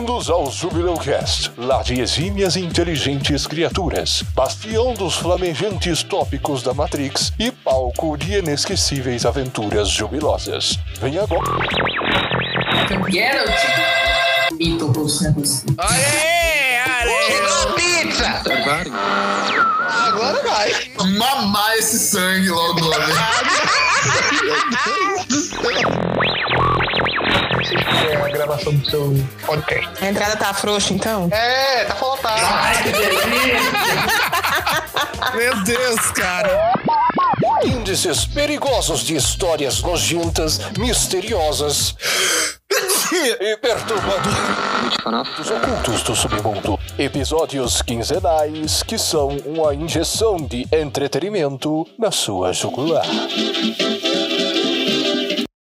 Bem-vindos ao Jubileu Cast, lá de exímias e inteligentes criaturas, bastião dos flamejantes tópicos da Matrix e palco de inesquecíveis aventuras jubilosas. Vem agora. Geralt e tocou os negócios. Aê! Aê! pizza! Agora vai. Mamar esse sangue logo logo. É a gravação do seu podcast. A entrada tá frouxa, então? É, tá faltando. Meu Deus, cara! Índices perigosos de histórias nojentas, misteriosas e perturbadoras dos ocultos do submundo. Episódios quinzenais que são uma injeção de entretenimento na sua jugular.